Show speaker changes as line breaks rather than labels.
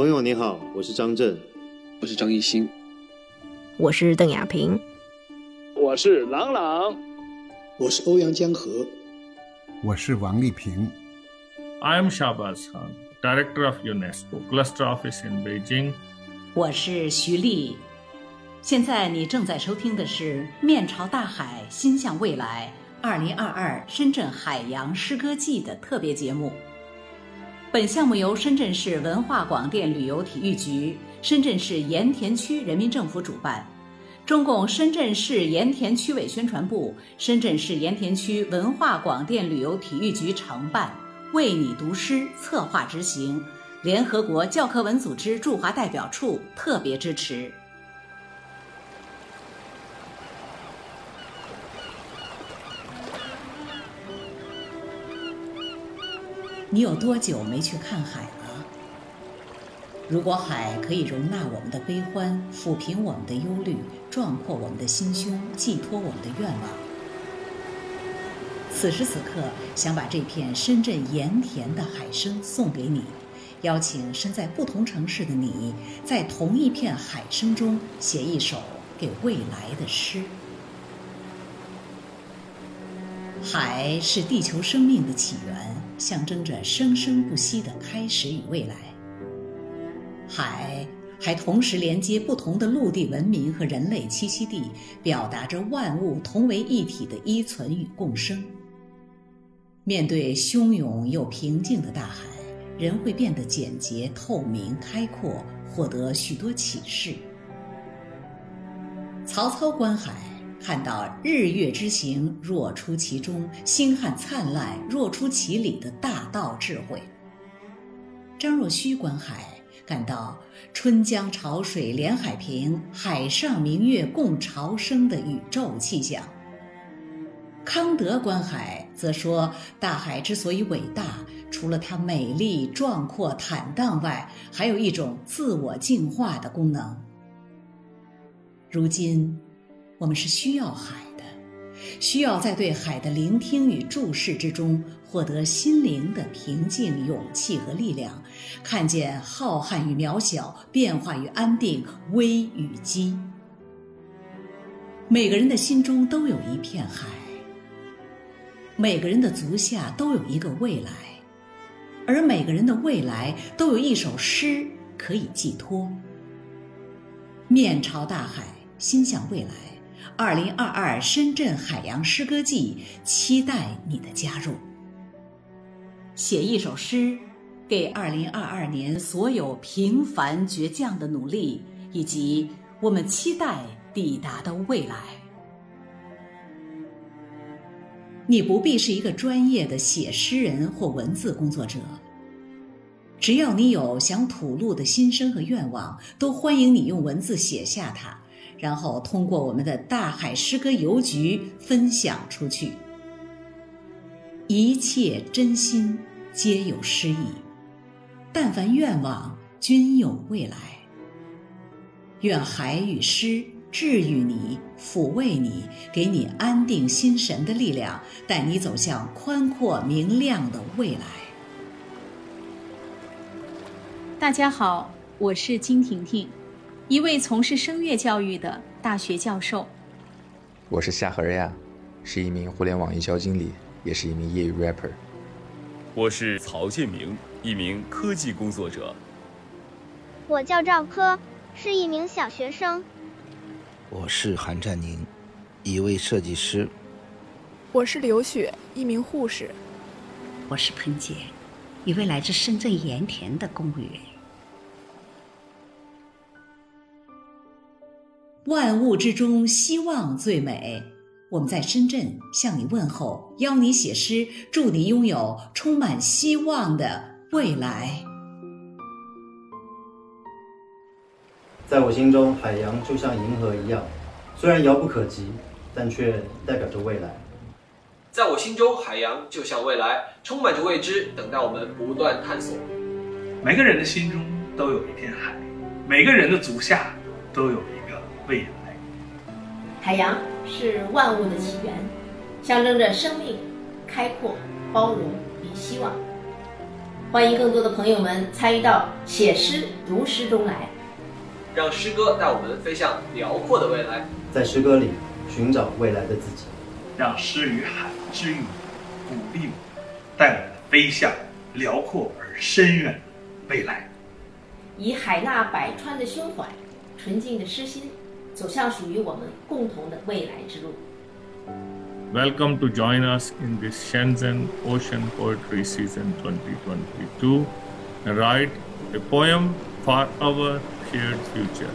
朋友你好，我是张震，
我是张艺兴，
我是邓亚萍，
我是郎朗，
我是欧阳江河，
我是王丽萍。
I am Shahbaz Khan, Director of UNESCO Cluster Office in Beijing.
我是徐丽。现在你正在收听的是《面朝大海，心向未来》二零二二深圳海洋诗歌季的特别节目。本项目由深圳市文化广电旅游体育局、深圳市盐田区人民政府主办，中共深圳市盐田区委宣传部、深圳市盐田区文化广电旅游体育局承办，为你读诗策划执行，联合国教科文组织驻华代表处特别支持。你有多久没去看海了？如果海可以容纳我们的悲欢，抚平我们的忧虑，壮阔我们的心胸，寄托我们的愿望，此时此刻，想把这片深圳盐田的海声送给你，邀请身在不同城市的你，在同一片海声中写一首给未来的诗。海是地球生命的起源，象征着生生不息的开始与未来。海还同时连接不同的陆地文明和人类栖息地，表达着万物同为一体的依存与共生。面对汹涌又平静的大海，人会变得简洁、透明、开阔，获得许多启示。曹操观海。看到日月之行若出其中，星汉灿烂若出其里的大道智慧。张若虚观海，感到春江潮水连海平，海上明月共潮生的宇宙气象。康德观海，则说大海之所以伟大，除了它美丽、壮阔、坦荡外，还有一种自我净化的功能。如今。我们是需要海的，需要在对海的聆听与注视之中，获得心灵的平静、勇气和力量，看见浩瀚与渺小，变化与安定，危与机。每个人的心中都有一片海，每个人的足下都有一个未来，而每个人的未来都有一首诗可以寄托。面朝大海，心向未来。二零二二深圳海洋诗歌季，期待你的加入。写一首诗，给二零二二年所有平凡倔强的努力，以及我们期待抵达的未来。你不必是一个专业的写诗人或文字工作者，只要你有想吐露的心声和愿望，都欢迎你用文字写下它。然后通过我们的大海诗歌邮局分享出去。一切真心皆有诗意，但凡愿望均有未来。愿海与诗治愈你，抚慰你，给你安定心神的力量，带你走向宽阔明亮的未来。
大家好，我是金婷婷。一位从事声乐教育的大学教授，
我是夏荷尔亚，是一名互联网营销经理，也是一名业余 rapper。
我是曹建明，一名科技工作者。
我叫赵科，是一名小学生。
我是韩占宁，一位设计师。
我是刘雪，一名护士。
我是彭杰，一位来自深圳盐田的公务员。
万物之中，希望最美。我们在深圳向你问候，邀你写诗，祝你拥有充满希望的未来。
在我心中，海洋就像银河一样，虽然遥不可及，但却代表着未来。
在我心中，海洋就像未来，充满着未知，等待我们不断探索。
每个人的心中都有一片海，每个人的足下都有一个未来。
海洋是万物的起源，象征着生命、开阔、包容与希望。欢迎更多的朋友们参与到写诗、读诗中来，
让诗歌带我们飞向辽阔的未来，
在诗歌里寻找未来的自己，
让诗与海治愈我，鼓励我，带我们飞向辽阔而深远的未来。
以海纳百川的胸怀，纯净的诗心，走向属于我们共同的未来之路。
Welcome to join us in this Shenzhen Ocean Poetry Season 2022 and write a poem for our shared future.